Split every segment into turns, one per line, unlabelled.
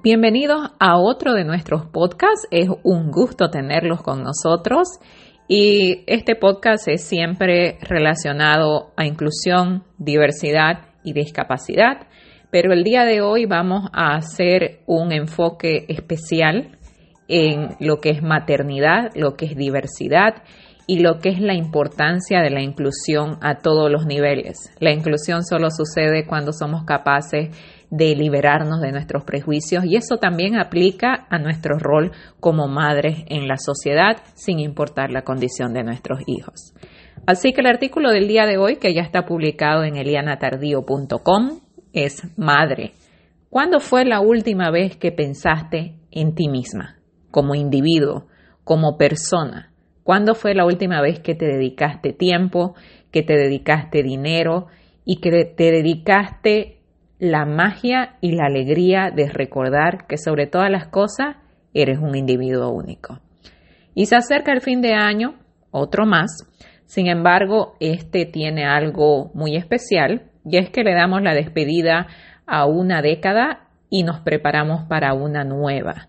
Bienvenidos a otro de nuestros podcasts. Es un gusto tenerlos con nosotros. Y este podcast es siempre relacionado a inclusión, diversidad y discapacidad. Pero el día de hoy vamos a hacer un enfoque especial en lo que es maternidad, lo que es diversidad y lo que es la importancia de la inclusión a todos los niveles. La inclusión solo sucede cuando somos capaces de liberarnos de nuestros prejuicios y eso también aplica a nuestro rol como madres en la sociedad sin importar la condición de nuestros hijos. Así que el artículo del día de hoy, que ya está publicado en elianatardío.com, es Madre. ¿Cuándo fue la última vez que pensaste en ti misma, como individuo, como persona? ¿Cuándo fue la última vez que te dedicaste tiempo, que te dedicaste dinero y que te dedicaste la magia y la alegría de recordar que sobre todas las cosas eres un individuo único. Y se acerca el fin de año, otro más. Sin embargo, este tiene algo muy especial y es que le damos la despedida a una década y nos preparamos para una nueva.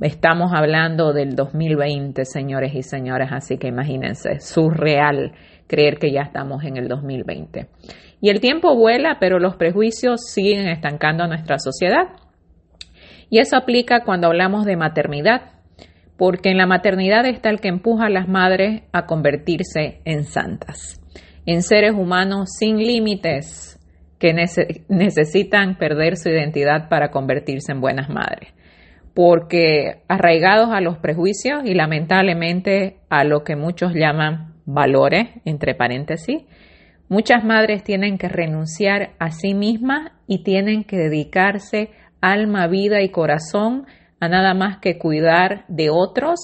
Estamos hablando del 2020, señores y señoras, así que imagínense, surreal creer que ya estamos en el 2020. Y el tiempo vuela, pero los prejuicios siguen estancando a nuestra sociedad. Y eso aplica cuando hablamos de maternidad, porque en la maternidad está el que empuja a las madres a convertirse en santas, en seres humanos sin límites que necesitan perder su identidad para convertirse en buenas madres. Porque arraigados a los prejuicios y lamentablemente a lo que muchos llaman valores, entre paréntesis, Muchas madres tienen que renunciar a sí mismas y tienen que dedicarse alma, vida y corazón a nada más que cuidar de otros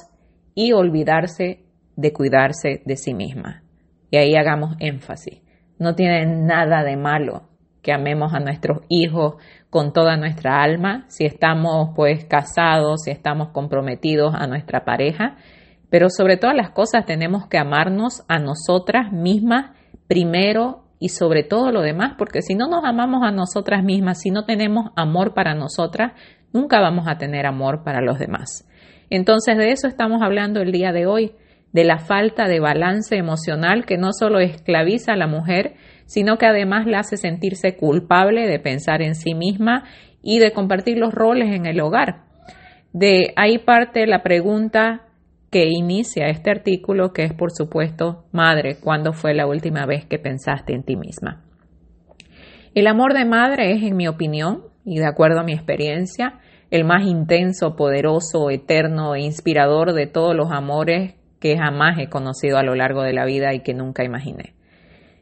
y olvidarse de cuidarse de sí misma. Y ahí hagamos énfasis. No tiene nada de malo que amemos a nuestros hijos con toda nuestra alma, si estamos pues casados, si estamos comprometidos a nuestra pareja, pero sobre todas las cosas tenemos que amarnos a nosotras mismas primero y sobre todo lo demás, porque si no nos amamos a nosotras mismas, si no tenemos amor para nosotras, nunca vamos a tener amor para los demás. Entonces de eso estamos hablando el día de hoy, de la falta de balance emocional que no solo esclaviza a la mujer, sino que además la hace sentirse culpable de pensar en sí misma y de compartir los roles en el hogar. De ahí parte la pregunta que inicia este artículo, que es por supuesto, Madre, ¿cuándo fue la última vez que pensaste en ti misma? El amor de madre es, en mi opinión, y de acuerdo a mi experiencia, el más intenso, poderoso, eterno e inspirador de todos los amores que jamás he conocido a lo largo de la vida y que nunca imaginé.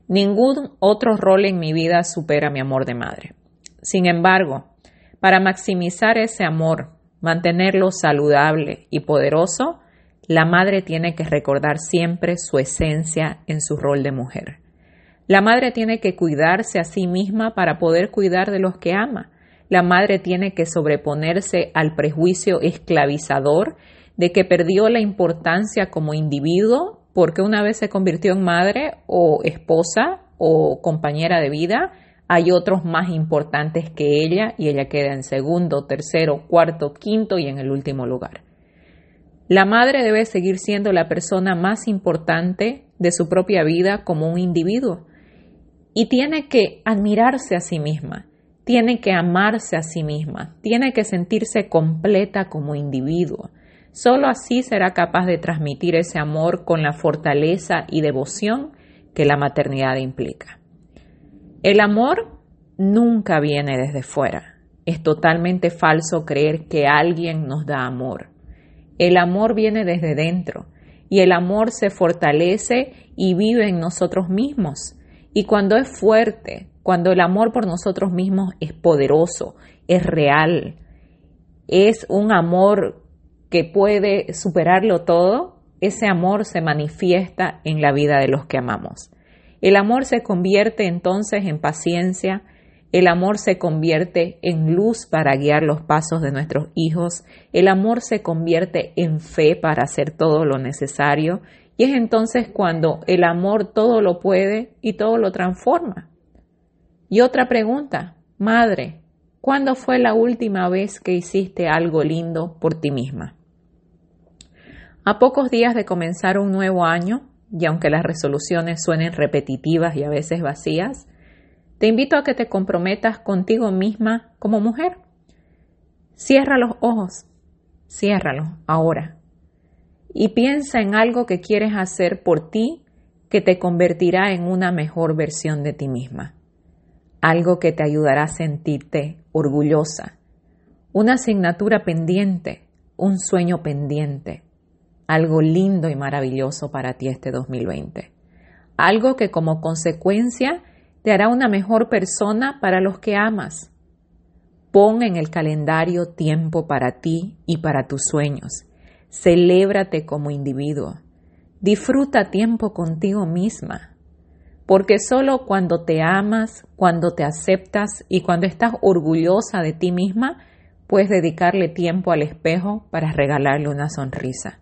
Ningún otro rol en mi vida supera mi amor de madre. Sin embargo, para maximizar ese amor, mantenerlo saludable y poderoso, la madre tiene que recordar siempre su esencia en su rol de mujer. La madre tiene que cuidarse a sí misma para poder cuidar de los que ama. La madre tiene que sobreponerse al prejuicio esclavizador de que perdió la importancia como individuo porque una vez se convirtió en madre o esposa o compañera de vida, hay otros más importantes que ella y ella queda en segundo, tercero, cuarto, quinto y en el último lugar. La madre debe seguir siendo la persona más importante de su propia vida como un individuo y tiene que admirarse a sí misma, tiene que amarse a sí misma, tiene que sentirse completa como individuo. Solo así será capaz de transmitir ese amor con la fortaleza y devoción que la maternidad implica. El amor nunca viene desde fuera. Es totalmente falso creer que alguien nos da amor. El amor viene desde dentro y el amor se fortalece y vive en nosotros mismos. Y cuando es fuerte, cuando el amor por nosotros mismos es poderoso, es real, es un amor que puede superarlo todo, ese amor se manifiesta en la vida de los que amamos. El amor se convierte entonces en paciencia, el amor se convierte en luz para guiar los pasos de nuestros hijos. El amor se convierte en fe para hacer todo lo necesario. Y es entonces cuando el amor todo lo puede y todo lo transforma. Y otra pregunta, madre, ¿Cuándo fue la última vez que hiciste algo lindo por ti misma? A pocos días de comenzar un nuevo año, y aunque las resoluciones suenen repetitivas y a veces vacías, te invito a que te comprometas contigo misma como mujer. Cierra los ojos, ciérralos ahora y piensa en algo que quieres hacer por ti que te convertirá en una mejor versión de ti misma. Algo que te ayudará a sentirte orgullosa. Una asignatura pendiente, un sueño pendiente. Algo lindo y maravilloso para ti este 2020. Algo que como consecuencia te hará una mejor persona para los que amas. Pon en el calendario tiempo para ti y para tus sueños. Celébrate como individuo. Disfruta tiempo contigo misma. Porque solo cuando te amas, cuando te aceptas y cuando estás orgullosa de ti misma, puedes dedicarle tiempo al espejo para regalarle una sonrisa.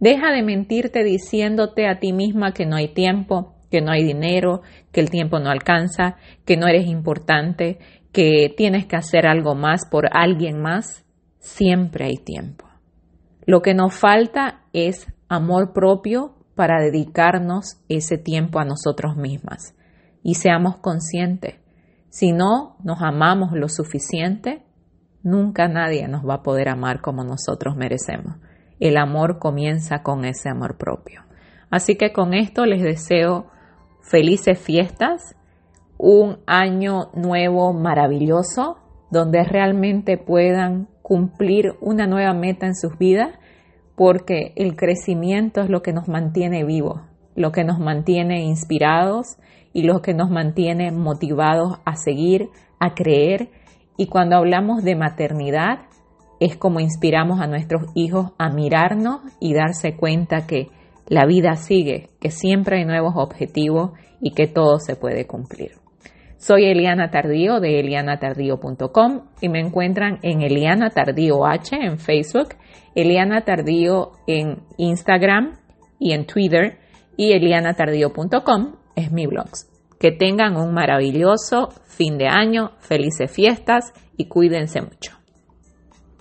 Deja de mentirte diciéndote a ti misma que no hay tiempo, que no hay dinero, que el tiempo no alcanza, que no eres importante, que tienes que hacer algo más por alguien más. Siempre hay tiempo. Lo que nos falta es amor propio para dedicarnos ese tiempo a nosotros mismas. Y seamos conscientes, si no nos amamos lo suficiente, nunca nadie nos va a poder amar como nosotros merecemos. El amor comienza con ese amor propio. Así que con esto les deseo felices fiestas, un año nuevo maravilloso, donde realmente puedan cumplir una nueva meta en sus vidas, porque el crecimiento es lo que nos mantiene vivos, lo que nos mantiene inspirados y lo que nos mantiene motivados a seguir, a creer. Y cuando hablamos de maternidad, es como inspiramos a nuestros hijos a mirarnos y darse cuenta que la vida sigue, que siempre hay nuevos objetivos y que todo se puede cumplir. Soy Eliana Tardío de elianatardío.com y me encuentran en Eliana Tardío H en Facebook, Eliana Tardío en Instagram y en Twitter y elianatardío.com es mi blog. Que tengan un maravilloso fin de año, felices fiestas y cuídense mucho.